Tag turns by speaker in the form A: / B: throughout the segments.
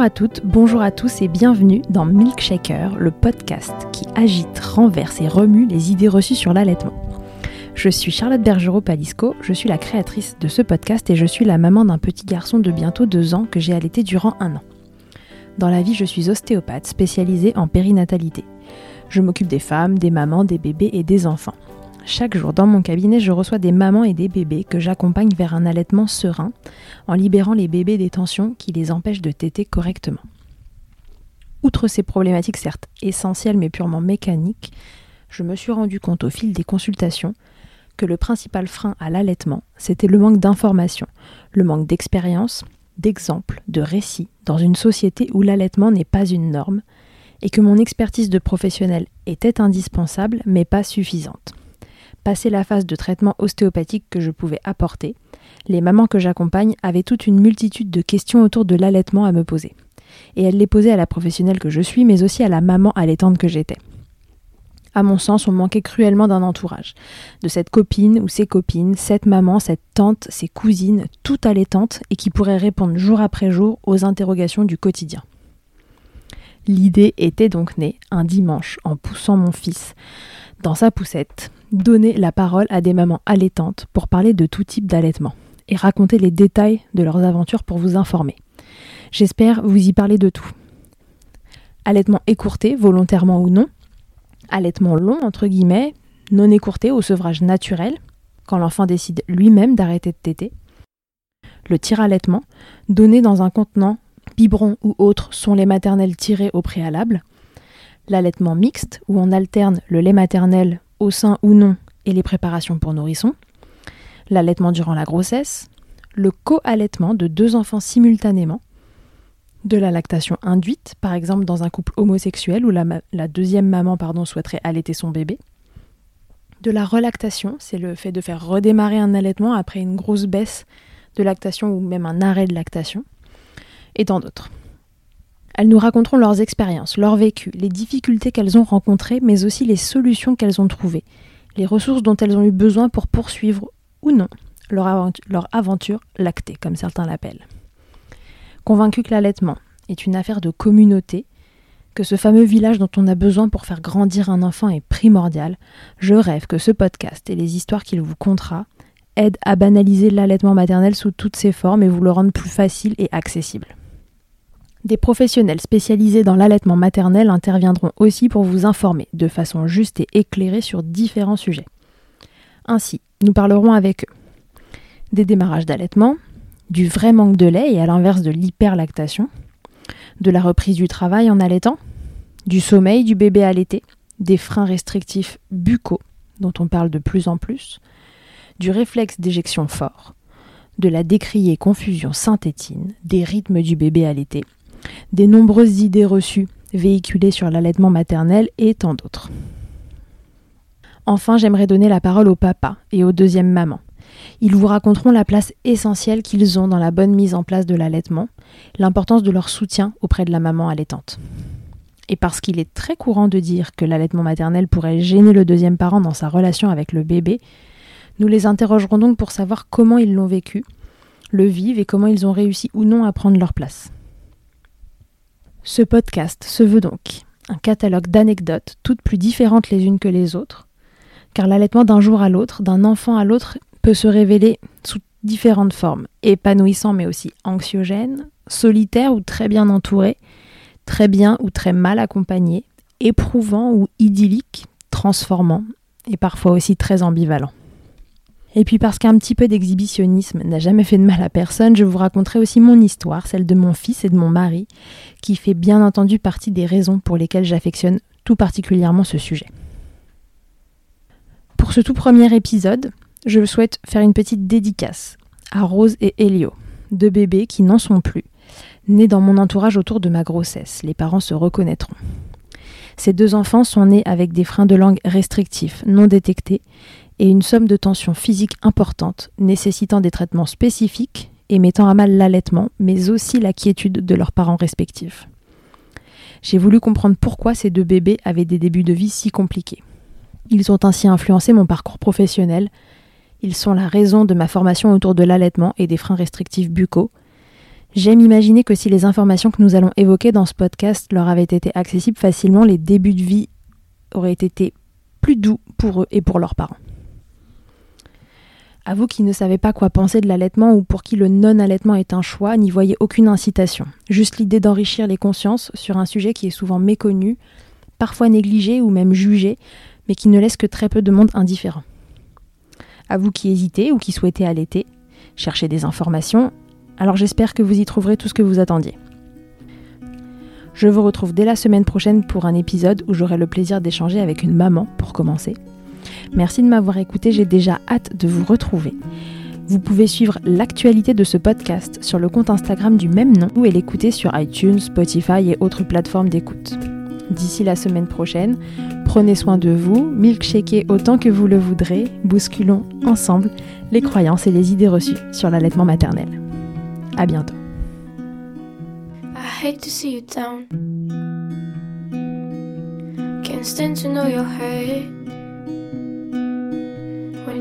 A: Bonjour à toutes, bonjour à tous et bienvenue dans Milkshaker, le podcast qui agite, renverse et remue les idées reçues sur l'allaitement. Je suis Charlotte Bergerot-Palisco, je suis la créatrice de ce podcast et je suis la maman d'un petit garçon de bientôt deux ans que j'ai allaité durant un an. Dans la vie, je suis ostéopathe spécialisée en périnatalité. Je m'occupe des femmes, des mamans, des bébés et des enfants. Chaque jour dans mon cabinet, je reçois des mamans et des bébés que j'accompagne vers un allaitement serein en libérant les bébés des tensions qui les empêchent de téter correctement. Outre ces problématiques certes essentielles mais purement mécaniques, je me suis rendu compte au fil des consultations que le principal frein à l'allaitement, c'était le manque d'information, le manque d'expérience, d'exemples, de récits dans une société où l'allaitement n'est pas une norme et que mon expertise de professionnel était indispensable mais pas suffisante. Passé la phase de traitement ostéopathique que je pouvais apporter, les mamans que j'accompagne avaient toute une multitude de questions autour de l'allaitement à me poser. Et elles les posaient à la professionnelle que je suis, mais aussi à la maman allaitante que j'étais. À mon sens, on manquait cruellement d'un entourage, de cette copine ou ces copines, cette maman, cette tante, ces cousines, toutes allaitantes et qui pourraient répondre jour après jour aux interrogations du quotidien. L'idée était donc née un dimanche en poussant mon fils dans sa poussette, donner la parole à des mamans allaitantes pour parler de tout type d'allaitement et raconter les détails de leurs aventures pour vous informer. J'espère vous y parler de tout. Allaitement écourté, volontairement ou non. Allaitement long, entre guillemets, non écourté au sevrage naturel, quand l'enfant décide lui-même d'arrêter de téter. Le tir-allaitement, donné dans un contenant, biberon ou autre, sont les maternelles tirées au préalable. L'allaitement mixte, où on alterne le lait maternel au sein ou non et les préparations pour nourrissons, l'allaitement durant la grossesse, le co-allaitement de deux enfants simultanément, de la lactation induite, par exemple dans un couple homosexuel où la, deuxième maman pardon, souhaiterait allaiter son bébé, de la relactation, c'est le fait de faire redémarrer un allaitement après une grosse baisse de lactation ou même un arrêt de lactation, et tant d'autres. Elles nous raconteront leurs expériences, leur vécu, les difficultés qu'elles ont rencontrées, mais aussi les solutions qu'elles ont trouvées, les ressources dont elles ont eu besoin pour poursuivre ou non leur, aventure, lactée, comme certains l'appellent. Convaincu que l'allaitement est une affaire de communauté, que ce fameux village dont on a besoin pour faire grandir un enfant est primordial, je rêve que ce podcast et les histoires qu'il vous contera aident à banaliser l'allaitement maternel sous toutes ses formes et vous le rendent plus facile et accessible. Des professionnels spécialisés dans l'allaitement maternel interviendront aussi pour vous informer de façon juste et éclairée sur différents sujets. Ainsi, nous parlerons avec eux des démarrages d'allaitement, du vrai manque de lait et à l'inverse de l'hyperlactation, de la reprise du travail en allaitant, du sommeil du bébé allaité, des freins restrictifs buccaux dont on parle de plus en plus, du réflexe d'éjection fort, de la décriée confusion synthétine, des rythmes du bébé allaité, des nombreuses idées reçues véhiculées sur l'allaitement maternel et tant d'autres. Enfin, j'aimerais donner la parole au papa et aux deuxièmes mamans. Ils vous raconteront la place essentielle qu'ils ont dans la bonne mise en place de l'allaitement, l'importance de leur soutien auprès de la maman allaitante. Et parce qu'il est très courant de dire que l'allaitement maternel pourrait gêner le deuxième parent dans sa relation avec le bébé, nous les interrogerons donc pour savoir comment ils l'ont vécu, le vivent et comment ils ont réussi ou non à prendre leur place. Ce podcast se veut donc un catalogue d'anecdotes, toutes plus différentes les unes que les autres, car l'allaitement d'un jour à l'autre, d'un enfant à l'autre, peut se révéler sous différentes formes, épanouissant mais aussi anxiogène, solitaire ou très bien entouré, très bien ou très mal accompagné, éprouvant ou idyllique, transformant et parfois aussi très ambivalent.
B: Et puis parce qu'un petit peu d'exhibitionnisme n'a jamais fait de mal à personne, je vous raconterai aussi mon histoire, celle de mon fils et de mon mari, qui fait bien entendu partie des raisons pour lesquelles j'affectionne tout particulièrement ce sujet. Pour ce tout premier épisode, je souhaite faire une petite dédicace à Rose et Elio, deux bébés qui n'en sont plus, nés dans mon entourage autour de ma grossesse. Les parents se reconnaîtront. Ces deux enfants sont nés avec des freins de langue restrictifs, non détectés, et une somme de tension physique importante, nécessitant des traitements spécifiques et mettant à mal l'allaitement, mais aussi la quiétude de leurs parents respectifs. J'ai voulu comprendre pourquoi ces deux bébés avaient des débuts de vie si compliqués. Ils ont ainsi influencé mon parcours professionnel, ils sont la raison de ma formation autour de l'allaitement et des freins restrictifs buccaux. J'aime imaginer que si les informations que nous allons évoquer dans ce podcast leur avaient été accessibles facilement, les débuts de vie auraient été plus doux pour eux et pour leurs parents. À vous qui ne savez pas quoi penser de l'allaitement ou pour qui le non-allaitement est un choix, n'y voyez aucune incitation. Juste l'idée d'enrichir les consciences sur un sujet qui est souvent méconnu, parfois négligé ou même jugé, mais qui ne laisse que très peu de monde indifférent. À vous qui hésitez ou qui souhaitez allaiter, chercher des informations, alors j'espère que vous y trouverez tout ce que vous attendiez. Je vous retrouve dès la semaine prochaine pour un épisode où j'aurai le plaisir d'échanger avec une maman pour commencer Merci de m'avoir écouté, j'ai déjà hâte de vous retrouver. Vous pouvez suivre l'actualité de ce podcast sur le compte Instagram du même nom ou l'écouter sur iTunes, Spotify et autres plateformes d'écoute. D'ici la semaine prochaine, prenez soin de vous, milkshakez autant que vous le voudrez, bousculons ensemble les croyances et les idées reçues sur l'allaitement maternel. À bientôt. When you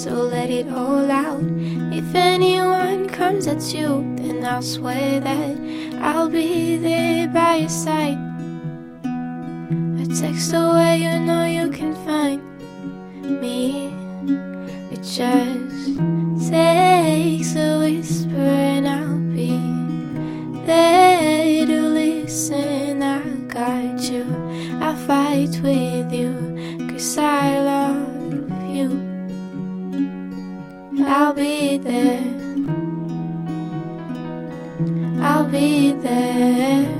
B: So let it all out. If anyone comes at you, then I'll swear that I'll be there by your side A text away, you know you can find me. It just be there, I'll be there.